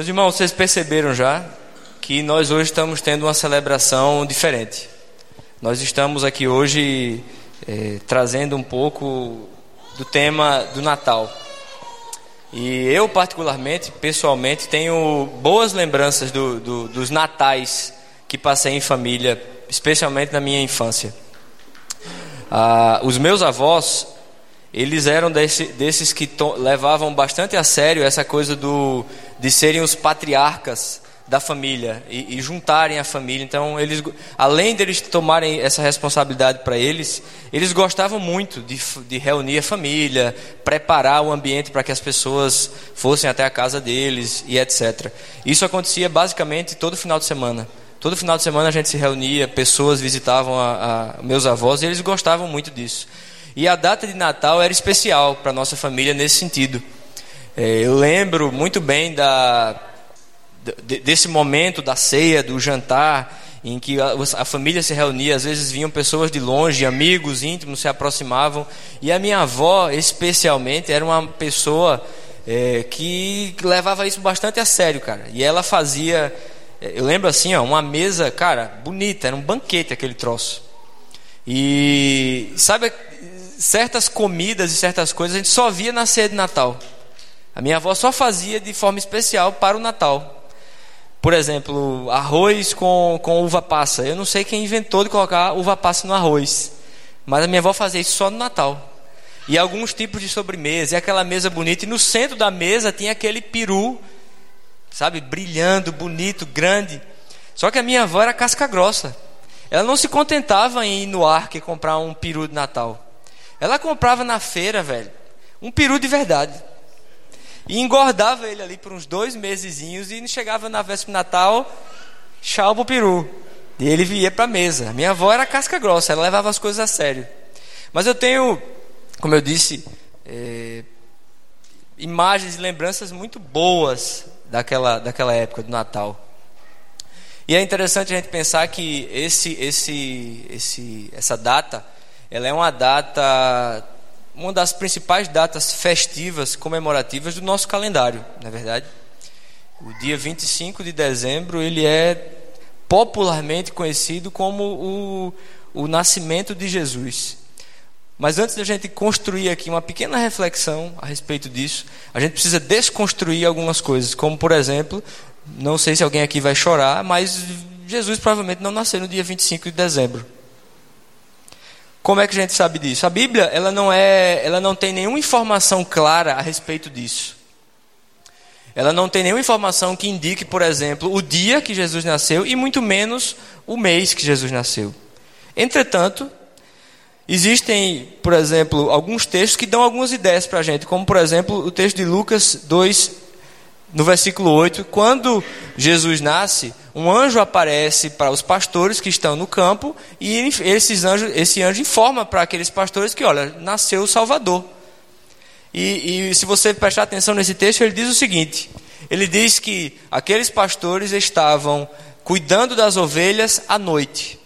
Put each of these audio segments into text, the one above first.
Meus irmãos, vocês perceberam já que nós hoje estamos tendo uma celebração diferente. Nós estamos aqui hoje é, trazendo um pouco do tema do Natal. E eu, particularmente, pessoalmente, tenho boas lembranças do, do, dos natais que passei em família, especialmente na minha infância. Ah, os meus avós, eles eram desse, desses que levavam bastante a sério essa coisa do, de serem os patriarcas da família e, e, juntarem a família. Então, eles, além deles tomarem essa responsabilidade para eles, eles gostavam muito de, de, reunir a família, preparar o ambiente para que as pessoas fossem até a casa deles e etc. Isso acontecia basicamente todo final de semana. Todo final de semana a gente se reunia, pessoas visitavam a, a meus avós e eles gostavam muito disso. E a data de Natal era especial para nossa família nesse sentido. É, eu lembro muito bem da desse momento da ceia, do jantar, em que a, a, família se reunia, às vezes vinham pessoas de longe, amigos íntimos se aproximavam, e a minha avó, especialmente, era uma pessoa é, que levava isso bastante a sério, cara. E ela fazia, é, eu lembro assim, ó, uma mesa, cara, bonita, era um banquete aquele troço. E sabe, certas comidas e certas coisas a gente só via na ceia de Natal. A minha avó só fazia de forma especial para o Natal. Por exemplo, arroz com, com uva passa. Eu não sei quem inventou de colocar uva passa no arroz. Mas a minha avó fazia isso só no Natal. E alguns tipos de sobremesa. E aquela mesa bonita. E no centro da mesa tinha aquele peru, sabe, brilhando, bonito, grande. Só que a minha avó era casca grossa. Ela não se contentava em ir no arco e comprar um peru de Natal. Ela comprava na feira, velho, um peru de verdade. E engordava ele ali por uns dois mesezinhos e chegava na véspera de Natal, chau pro peru. E ele ia para a mesa. Minha avó era casca grossa, ela levava as coisas a sério. Mas eu tenho, como eu disse, é, imagens e lembranças muito boas daquela, daquela época do Natal. E é interessante a gente pensar que esse, esse, esse, essa data, ela é uma data uma das principais datas festivas comemorativas do nosso calendário, na é verdade. O dia 25 de dezembro, ele é popularmente conhecido como o, o nascimento de Jesus. Mas antes da gente construir aqui uma pequena reflexão a respeito disso, a gente precisa desconstruir algumas coisas, como por exemplo, não sei se alguém aqui vai chorar, mas Jesus provavelmente não nasceu no dia 25 de dezembro. Como é que a gente sabe disso? A Bíblia, ela não é, ela não tem nenhuma informação clara a respeito disso. Ela não tem nenhuma informação que indique, por exemplo, o dia que Jesus nasceu e muito menos o mês que Jesus nasceu. Entretanto, existem, por exemplo, alguns textos que dão algumas ideias para a gente, como por exemplo o texto de Lucas 2, no versículo 8, quando Jesus nasce, um anjo aparece para os pastores que estão no campo e esses anjos, esse anjo informa para aqueles pastores que, olha, nasceu o Salvador. E, e se você prestar atenção nesse texto, ele diz o seguinte: ele diz que aqueles pastores estavam cuidando das ovelhas à noite.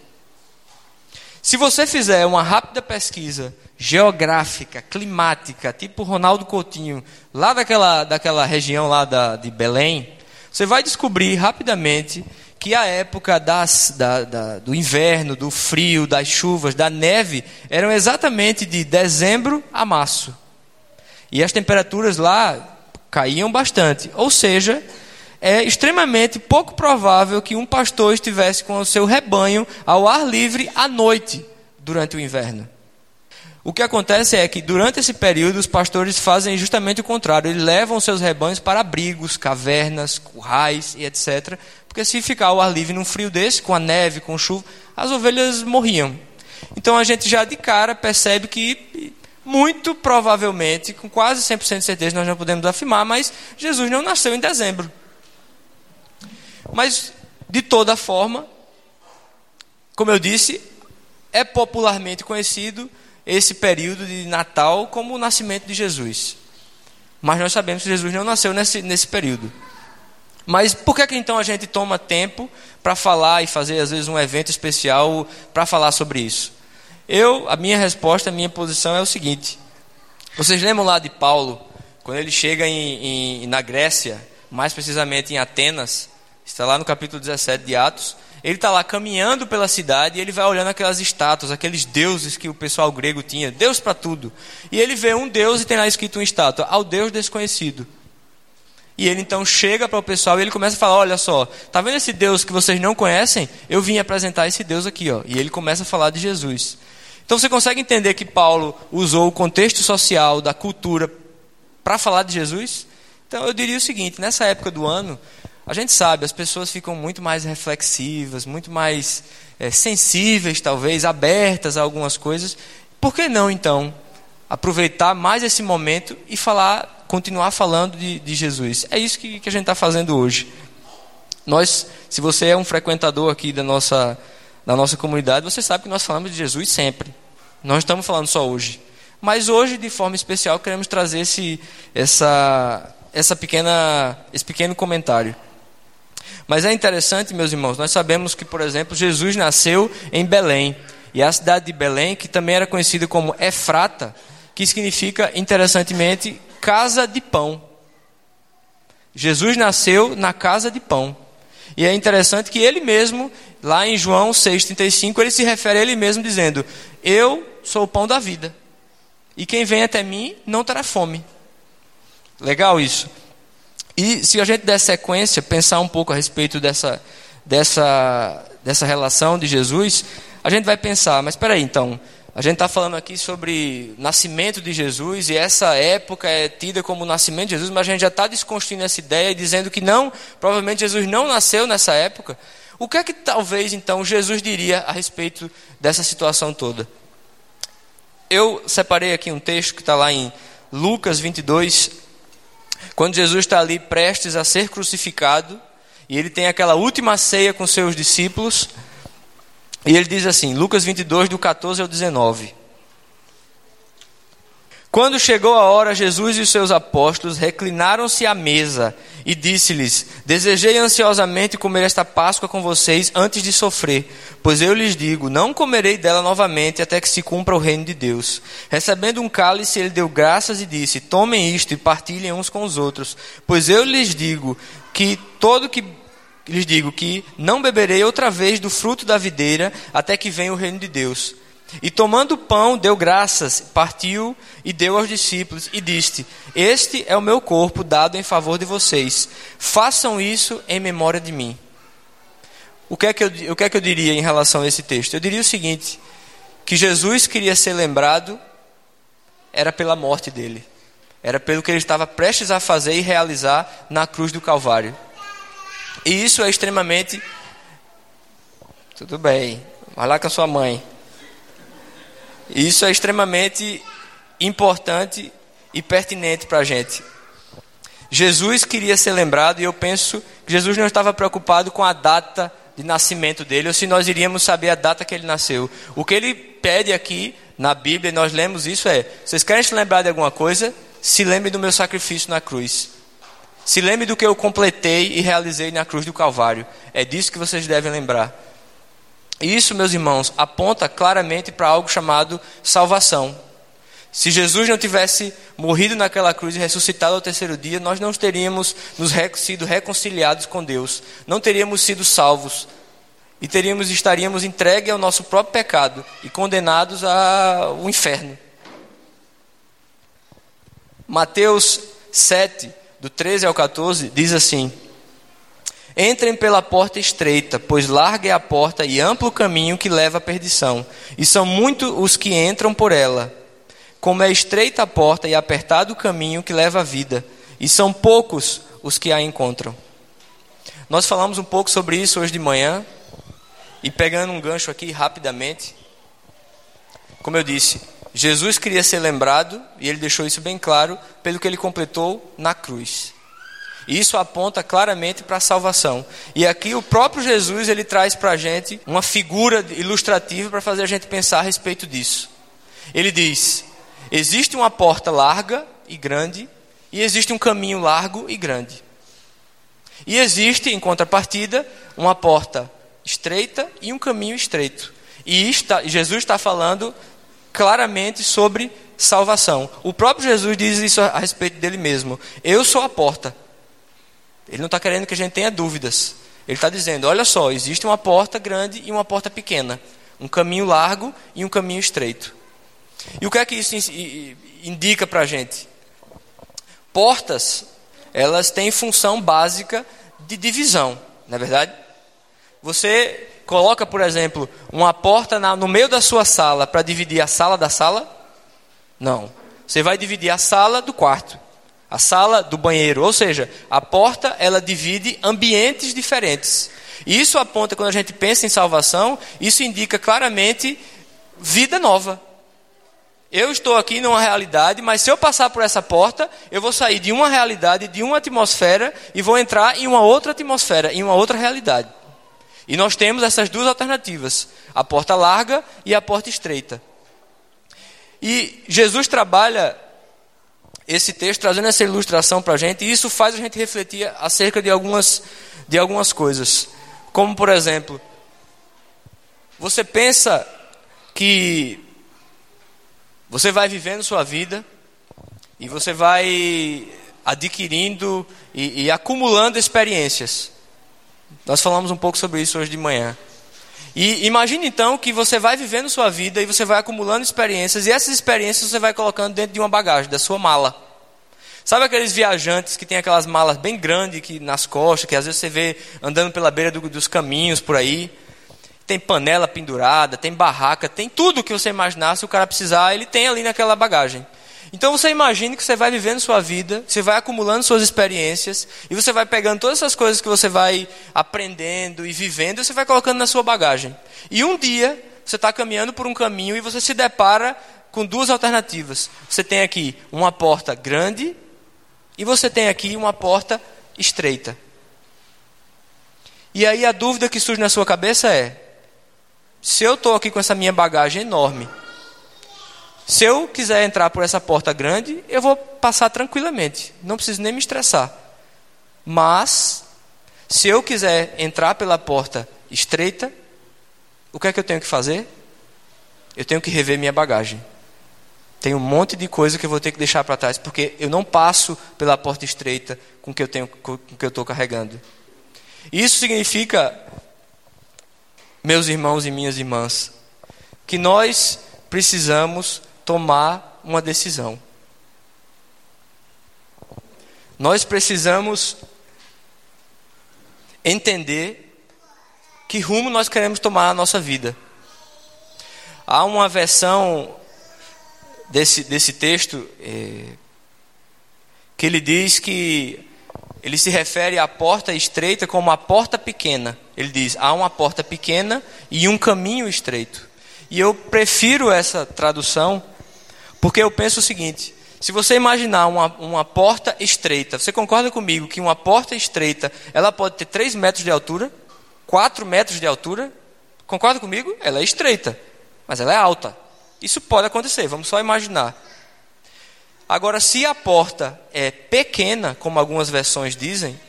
Se você fizer uma rápida pesquisa geográfica, climática, tipo Ronaldo Coutinho, lá daquela, daquela região lá da, de Belém, você vai descobrir rapidamente que a época das, da, da, do inverno, do frio, das chuvas, da neve, eram exatamente de dezembro a março. E as temperaturas lá caíam bastante. Ou seja, é extremamente pouco provável que um pastor estivesse com o seu rebanho ao ar livre à noite durante o inverno. O que acontece é que durante esse período os pastores fazem justamente o contrário. Eles levam seus rebanhos para abrigos, cavernas, currais e etc. Porque se ficar ao ar livre num frio desse, com a neve, com chuva, as ovelhas morriam. Então a gente já de cara percebe que muito provavelmente, com quase 100% de certeza, nós não podemos afirmar, mas Jesus não nasceu em dezembro. Mas de toda forma, como eu disse, é popularmente conhecido esse período de Natal como o nascimento de Jesus. Mas nós sabemos que Jesus não nasceu nesse, nesse período. Mas por que, que então a gente toma tempo para falar e fazer às vezes um evento especial para falar sobre isso? Eu, a minha resposta, a minha posição é o seguinte: vocês lembram lá de Paulo, quando ele chega em, em, na Grécia, mais precisamente em Atenas, está lá no capítulo 17 de Atos. Ele está lá caminhando pela cidade e ele vai olhando aquelas estátuas, aqueles deuses que o pessoal grego tinha, Deus para tudo. E ele vê um Deus e tem lá escrito uma estátua, ao Deus desconhecido. E ele então chega para o pessoal e ele começa a falar: Olha só, tá vendo esse Deus que vocês não conhecem? Eu vim apresentar esse Deus aqui, ó. E ele começa a falar de Jesus. Então você consegue entender que Paulo usou o contexto social da cultura para falar de Jesus? Então eu diria o seguinte: nessa época do ano, a gente sabe, as pessoas ficam muito mais reflexivas, muito mais é, sensíveis, talvez, abertas a algumas coisas. Por que não, então, aproveitar mais esse momento e falar continuar falando de, de Jesus. É isso que, que a gente está fazendo hoje. Nós, se você é um frequentador aqui da nossa, da nossa comunidade, você sabe que nós falamos de Jesus sempre. Não estamos falando só hoje. Mas hoje, de forma especial, queremos trazer esse, essa, essa pequena, esse pequeno comentário. Mas é interessante, meus irmãos, nós sabemos que, por exemplo, Jesus nasceu em Belém. E a cidade de Belém, que também era conhecida como Efrata, que significa, interessantemente, casa de pão. Jesus nasceu na casa de pão. E é interessante que ele mesmo, lá em João 6,35, ele se refere a ele mesmo dizendo: Eu sou o pão da vida. E quem vem até mim não terá fome. Legal isso. E se a gente der sequência, pensar um pouco a respeito dessa, dessa, dessa relação de Jesus, a gente vai pensar, mas espera aí, então, a gente está falando aqui sobre nascimento de Jesus e essa época é tida como o nascimento de Jesus, mas a gente já está desconstruindo essa ideia e dizendo que não, provavelmente Jesus não nasceu nessa época. O que é que talvez então Jesus diria a respeito dessa situação toda? Eu separei aqui um texto que está lá em Lucas 22, quando Jesus está ali prestes a ser crucificado e ele tem aquela última ceia com seus discípulos. E ele diz assim, Lucas 22, do 14 ao 19. Quando chegou a hora, Jesus e os seus apóstolos reclinaram-se à mesa e disse-lhes: Desejei ansiosamente comer esta Páscoa com vocês antes de sofrer, pois eu lhes digo: não comerei dela novamente até que se cumpra o reino de Deus. Recebendo um cálice, ele deu graças e disse: Tomem isto e partilhem uns com os outros, pois eu lhes digo que todo que lhes digo que não beberei outra vez do fruto da videira até que venha o reino de Deus. E tomando o pão, deu graças, partiu e deu aos discípulos e disse: Este é o meu corpo dado em favor de vocês. Façam isso em memória de mim. O que é que eu, o que é que eu diria em relação a esse texto? Eu diria o seguinte: que Jesus queria ser lembrado era pela morte dele, era pelo que ele estava prestes a fazer e realizar na cruz do Calvário. E isso é extremamente. Tudo bem, vai lá com a sua mãe. Isso é extremamente importante e pertinente para a gente. Jesus queria ser lembrado e eu penso que Jesus não estava preocupado com a data de nascimento dele, ou se nós iríamos saber a data que ele nasceu. O que ele pede aqui na Bíblia, e nós lemos isso, é: vocês querem se lembrar de alguma coisa? Se lembrem do meu sacrifício na cruz. Se lembre do que eu completei e realizei na cruz do Calvário. É disso que vocês devem lembrar. Isso, meus irmãos, aponta claramente para algo chamado salvação. Se Jesus não tivesse morrido naquela cruz e ressuscitado ao terceiro dia, nós não teríamos nos sido reconciliados com Deus, não teríamos sido salvos e teríamos estaríamos entregues ao nosso próprio pecado e condenados ao inferno. Mateus 7 do 13 ao 14, diz assim: Entrem pela porta estreita, pois larga é a porta e amplo o caminho que leva à perdição, e são muitos os que entram por ela. Como é estreita a porta e apertado o caminho que leva à vida, e são poucos os que a encontram. Nós falamos um pouco sobre isso hoje de manhã, e pegando um gancho aqui rapidamente, como eu disse, Jesus queria ser lembrado, e ele deixou isso bem claro, pelo que ele completou na cruz. Isso aponta claramente para a salvação. E aqui o próprio Jesus ele traz para a gente uma figura ilustrativa para fazer a gente pensar a respeito disso. Ele diz: existe uma porta larga e grande, e existe um caminho largo e grande. E existe, em contrapartida, uma porta estreita e um caminho estreito. E está, Jesus está falando claramente sobre salvação. O próprio Jesus diz isso a respeito dele mesmo. Eu sou a porta. Ele não está querendo que a gente tenha dúvidas. Ele está dizendo: olha só, existe uma porta grande e uma porta pequena, um caminho largo e um caminho estreito. E o que é que isso indica para a gente? Portas, elas têm função básica de divisão, não é verdade? Você coloca, por exemplo, uma porta no meio da sua sala para dividir a sala da sala? Não. Você vai dividir a sala do quarto, a sala do banheiro, ou seja, a porta ela divide ambientes diferentes. E isso aponta quando a gente pensa em salvação, isso indica claramente vida nova. Eu estou aqui numa realidade, mas se eu passar por essa porta, eu vou sair de uma realidade, de uma atmosfera e vou entrar em uma outra atmosfera, em uma outra realidade. E nós temos essas duas alternativas: a porta larga e a porta estreita. E Jesus trabalha esse texto trazendo essa ilustração para a gente, e isso faz a gente refletir acerca de algumas, de algumas coisas. Como, por exemplo, você pensa que você vai vivendo sua vida e você vai adquirindo e, e acumulando experiências. Nós falamos um pouco sobre isso hoje de manhã. E imagine então que você vai vivendo sua vida e você vai acumulando experiências, e essas experiências você vai colocando dentro de uma bagagem, da sua mala. Sabe aqueles viajantes que tem aquelas malas bem grandes que, nas costas, que às vezes você vê andando pela beira do, dos caminhos por aí? Tem panela pendurada, tem barraca, tem tudo que você imaginar, se o cara precisar, ele tem ali naquela bagagem. Então você imagine que você vai vivendo sua vida, você vai acumulando suas experiências, e você vai pegando todas essas coisas que você vai aprendendo e vivendo, e você vai colocando na sua bagagem. E um dia, você está caminhando por um caminho e você se depara com duas alternativas. Você tem aqui uma porta grande e você tem aqui uma porta estreita. E aí a dúvida que surge na sua cabeça é: se eu estou aqui com essa minha bagagem enorme, se eu quiser entrar por essa porta grande, eu vou passar tranquilamente, não preciso nem me estressar. Mas, se eu quiser entrar pela porta estreita, o que é que eu tenho que fazer? Eu tenho que rever minha bagagem. Tem um monte de coisa que eu vou ter que deixar para trás, porque eu não passo pela porta estreita com que eu tenho, com que eu estou carregando. Isso significa, meus irmãos e minhas irmãs, que nós precisamos tomar uma decisão. Nós precisamos entender que rumo nós queremos tomar na nossa vida. Há uma versão desse, desse texto é, que ele diz que ele se refere à porta estreita como a porta pequena. Ele diz: há uma porta pequena e um caminho estreito. E eu prefiro essa tradução porque eu penso o seguinte: se você imaginar uma, uma porta estreita, você concorda comigo que uma porta estreita ela pode ter 3 metros de altura, 4 metros de altura? Concorda comigo? Ela é estreita, mas ela é alta. Isso pode acontecer, vamos só imaginar. Agora, se a porta é pequena, como algumas versões dizem,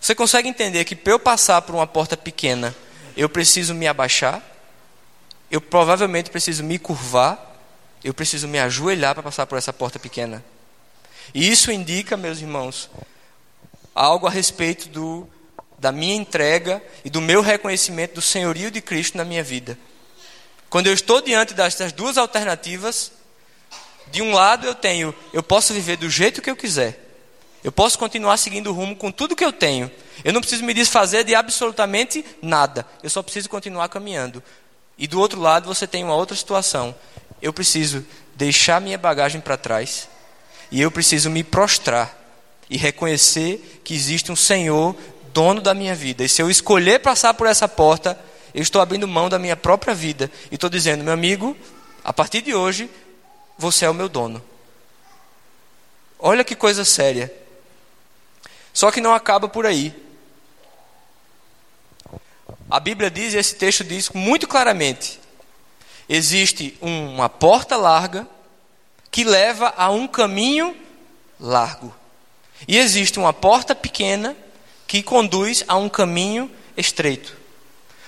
você consegue entender que para eu passar por uma porta pequena, eu preciso me abaixar, eu provavelmente preciso me curvar, eu preciso me ajoelhar para passar por essa porta pequena. E isso indica, meus irmãos, algo a respeito do, da minha entrega e do meu reconhecimento do senhorio de Cristo na minha vida. Quando eu estou diante dessas duas alternativas, de um lado eu tenho, eu posso viver do jeito que eu quiser. Eu posso continuar seguindo o rumo com tudo que eu tenho. Eu não preciso me desfazer de absolutamente nada. Eu só preciso continuar caminhando. E do outro lado você tem uma outra situação eu preciso deixar minha bagagem para trás e eu preciso me prostrar e reconhecer que existe um Senhor, dono da minha vida. E se eu escolher passar por essa porta, eu estou abrindo mão da minha própria vida e estou dizendo, meu amigo, a partir de hoje, você é o meu dono. Olha que coisa séria. Só que não acaba por aí. A Bíblia diz, e esse texto diz muito claramente, existe uma porta larga que leva a um caminho largo. E existe uma porta pequena que conduz a um caminho estreito.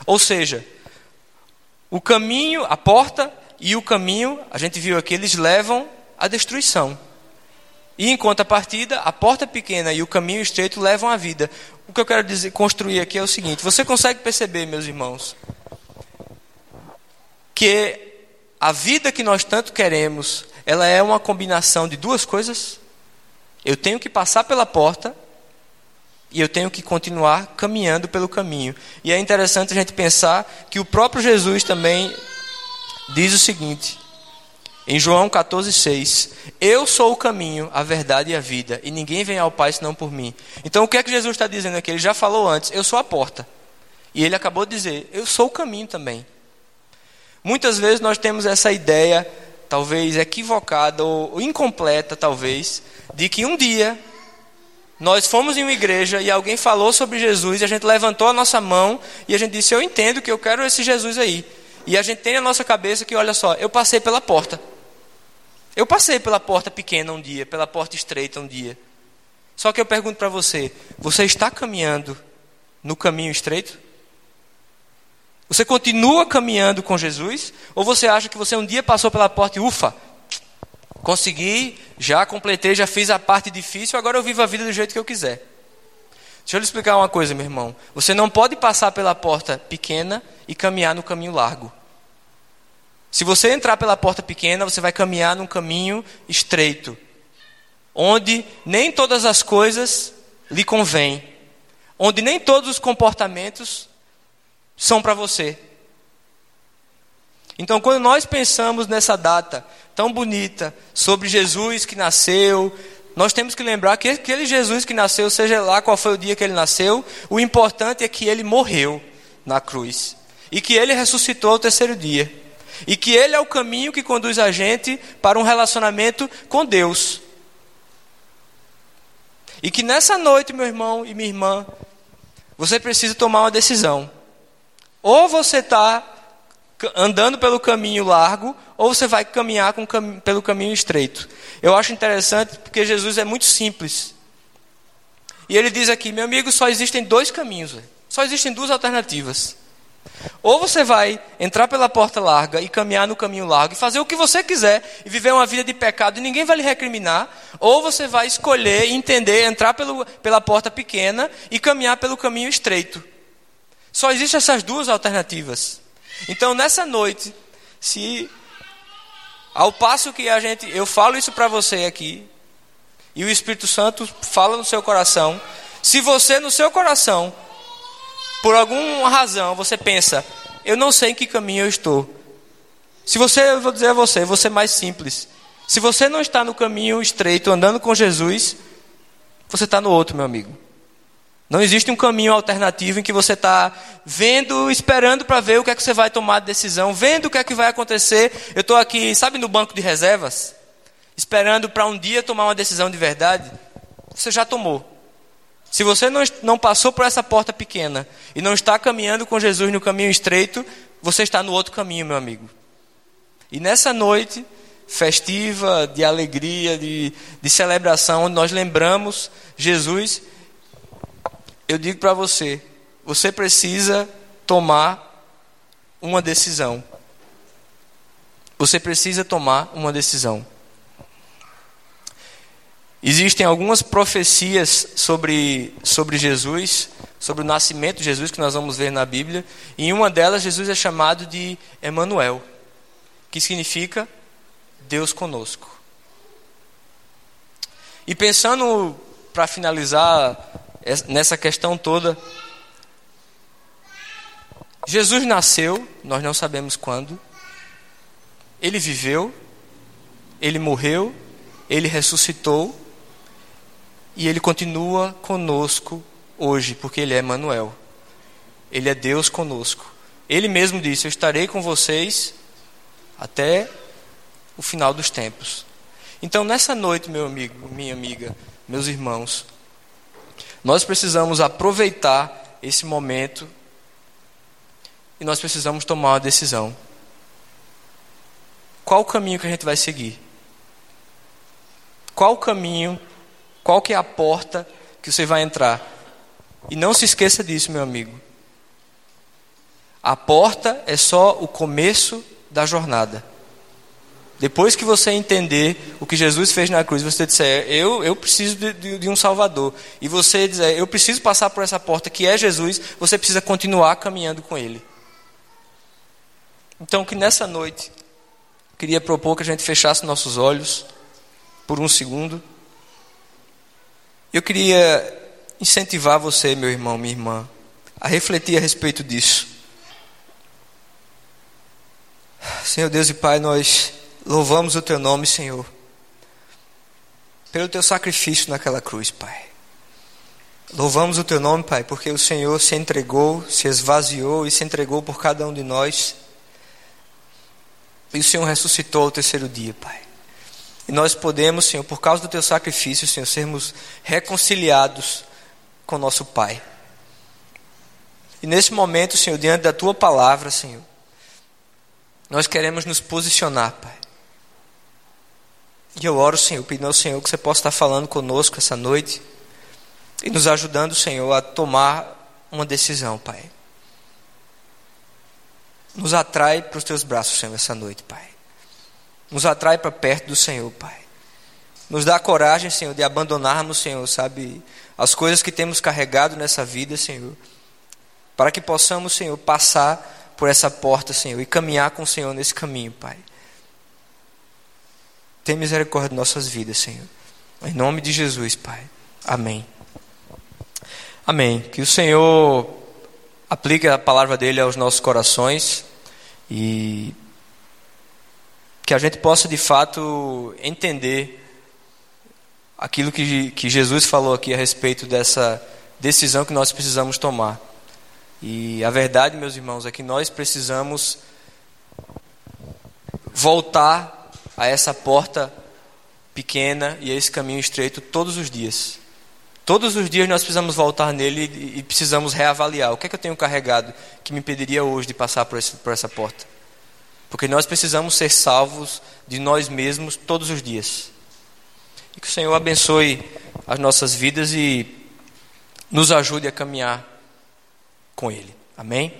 Ou seja, o caminho, a porta e o caminho, a gente viu aqui, eles levam à destruição. E em contrapartida, a porta pequena e o caminho estreito levam à vida. O que eu quero dizer, construir aqui é o seguinte: você consegue perceber, meus irmãos, que a vida que nós tanto queremos, ela é uma combinação de duas coisas? Eu tenho que passar pela porta e eu tenho que continuar caminhando pelo caminho. E é interessante a gente pensar que o próprio Jesus também diz o seguinte: em João 14,6: Eu sou o caminho, a verdade e a vida, e ninguém vem ao Pai senão por mim. Então o que é que Jesus está dizendo aqui? Ele já falou antes: Eu sou a porta. E ele acabou de dizer: Eu sou o caminho também. Muitas vezes nós temos essa ideia, talvez equivocada ou incompleta, talvez, de que um dia nós fomos em uma igreja e alguém falou sobre Jesus e a gente levantou a nossa mão e a gente disse: Eu entendo que eu quero esse Jesus aí. E a gente tem na nossa cabeça que, olha só, eu passei pela porta. Eu passei pela porta pequena um dia, pela porta estreita um dia. Só que eu pergunto para você: você está caminhando no caminho estreito? Você continua caminhando com Jesus? Ou você acha que você um dia passou pela porta e ufa, consegui, já completei, já fiz a parte difícil, agora eu vivo a vida do jeito que eu quiser? Deixa eu lhe explicar uma coisa, meu irmão. Você não pode passar pela porta pequena e caminhar no caminho largo. Se você entrar pela porta pequena, você vai caminhar num caminho estreito, onde nem todas as coisas lhe convêm, onde nem todos os comportamentos são para você. Então, quando nós pensamos nessa data tão bonita sobre Jesus que nasceu, nós temos que lembrar que aquele Jesus que nasceu, seja lá qual foi o dia que ele nasceu, o importante é que ele morreu na cruz e que ele ressuscitou ao terceiro dia. E que Ele é o caminho que conduz a gente para um relacionamento com Deus. E que nessa noite, meu irmão e minha irmã, você precisa tomar uma decisão. Ou você está andando pelo caminho largo, ou você vai caminhar com, pelo caminho estreito. Eu acho interessante porque Jesus é muito simples. E ele diz aqui: meu amigo, só existem dois caminhos, só existem duas alternativas. Ou você vai entrar pela porta larga e caminhar no caminho largo e fazer o que você quiser e viver uma vida de pecado e ninguém vai lhe recriminar, ou você vai escolher, entender, entrar pelo, pela porta pequena e caminhar pelo caminho estreito. Só existem essas duas alternativas. Então, nessa noite, se ao passo que a gente, eu falo isso para você aqui, e o Espírito Santo fala no seu coração, se você no seu coração por alguma razão você pensa, eu não sei em que caminho eu estou. Se você, eu vou dizer a você, você mais simples. Se você não está no caminho estreito, andando com Jesus, você está no outro, meu amigo. Não existe um caminho alternativo em que você está vendo, esperando para ver o que é que você vai tomar de decisão, vendo o que é que vai acontecer. Eu estou aqui, sabe, no banco de reservas, esperando para um dia tomar uma decisão de verdade. Você já tomou. Se você não, não passou por essa porta pequena e não está caminhando com Jesus no caminho estreito, você está no outro caminho, meu amigo. E nessa noite festiva, de alegria, de, de celebração, onde nós lembramos Jesus, eu digo para você: você precisa tomar uma decisão. Você precisa tomar uma decisão. Existem algumas profecias sobre, sobre Jesus, sobre o nascimento de Jesus, que nós vamos ver na Bíblia. E em uma delas, Jesus é chamado de Emanuel, que significa Deus conosco. E pensando, para finalizar nessa questão toda, Jesus nasceu, nós não sabemos quando, ele viveu, ele morreu, ele ressuscitou e ele continua conosco hoje, porque ele é Manuel. Ele é Deus conosco. Ele mesmo disse: Eu estarei com vocês até o final dos tempos. Então, nessa noite, meu amigo, minha amiga, meus irmãos, nós precisamos aproveitar esse momento e nós precisamos tomar uma decisão. Qual o caminho que a gente vai seguir? Qual o caminho qual que é a porta que você vai entrar? E não se esqueça disso, meu amigo. A porta é só o começo da jornada. Depois que você entender o que Jesus fez na cruz, você disser, eu, eu preciso de, de, de, um Salvador. E você dizer, eu preciso passar por essa porta que é Jesus, você precisa continuar caminhando com Ele. Então, que nessa noite, queria propor que a gente fechasse nossos olhos por um segundo. Eu queria incentivar você, meu irmão, minha irmã, a refletir a respeito disso. Senhor Deus e Pai, nós Louvamos o teu nome, Senhor, pelo teu sacrifício naquela cruz, Pai. Louvamos o teu nome, Pai, porque o Senhor se entregou, se esvaziou e se entregou por cada um de nós. E o Senhor ressuscitou ao terceiro dia, Pai. E nós podemos, Senhor, por causa do teu sacrifício, Senhor, sermos reconciliados com nosso Pai. E nesse momento, Senhor, diante da tua palavra, Senhor, nós queremos nos posicionar, Pai. E eu oro, Senhor, pedindo ao Senhor que você possa estar falando conosco essa noite e nos ajudando, Senhor, a tomar uma decisão, Pai. Nos atrai para os teus braços, Senhor, essa noite, Pai. Nos atrai para perto do Senhor, Pai. Nos dá coragem, Senhor, de abandonarmos, Senhor, sabe, as coisas que temos carregado nessa vida, Senhor, para que possamos, Senhor, passar por essa porta, Senhor, e caminhar com o Senhor nesse caminho, Pai. Tem misericórdia de nossas vidas, Senhor. Em nome de Jesus, Pai. Amém. Amém. Que o Senhor aplique a palavra dele aos nossos corações e que a gente possa de fato entender aquilo que, que Jesus falou aqui a respeito dessa decisão que nós precisamos tomar. E a verdade, meus irmãos, é que nós precisamos voltar a essa porta pequena e a esse caminho estreito todos os dias. Todos os dias nós precisamos voltar nele e precisamos reavaliar. O que é que eu tenho carregado que me impediria hoje de passar por, esse, por essa porta? Porque nós precisamos ser salvos de nós mesmos todos os dias. E que o Senhor abençoe as nossas vidas e nos ajude a caminhar com Ele. Amém?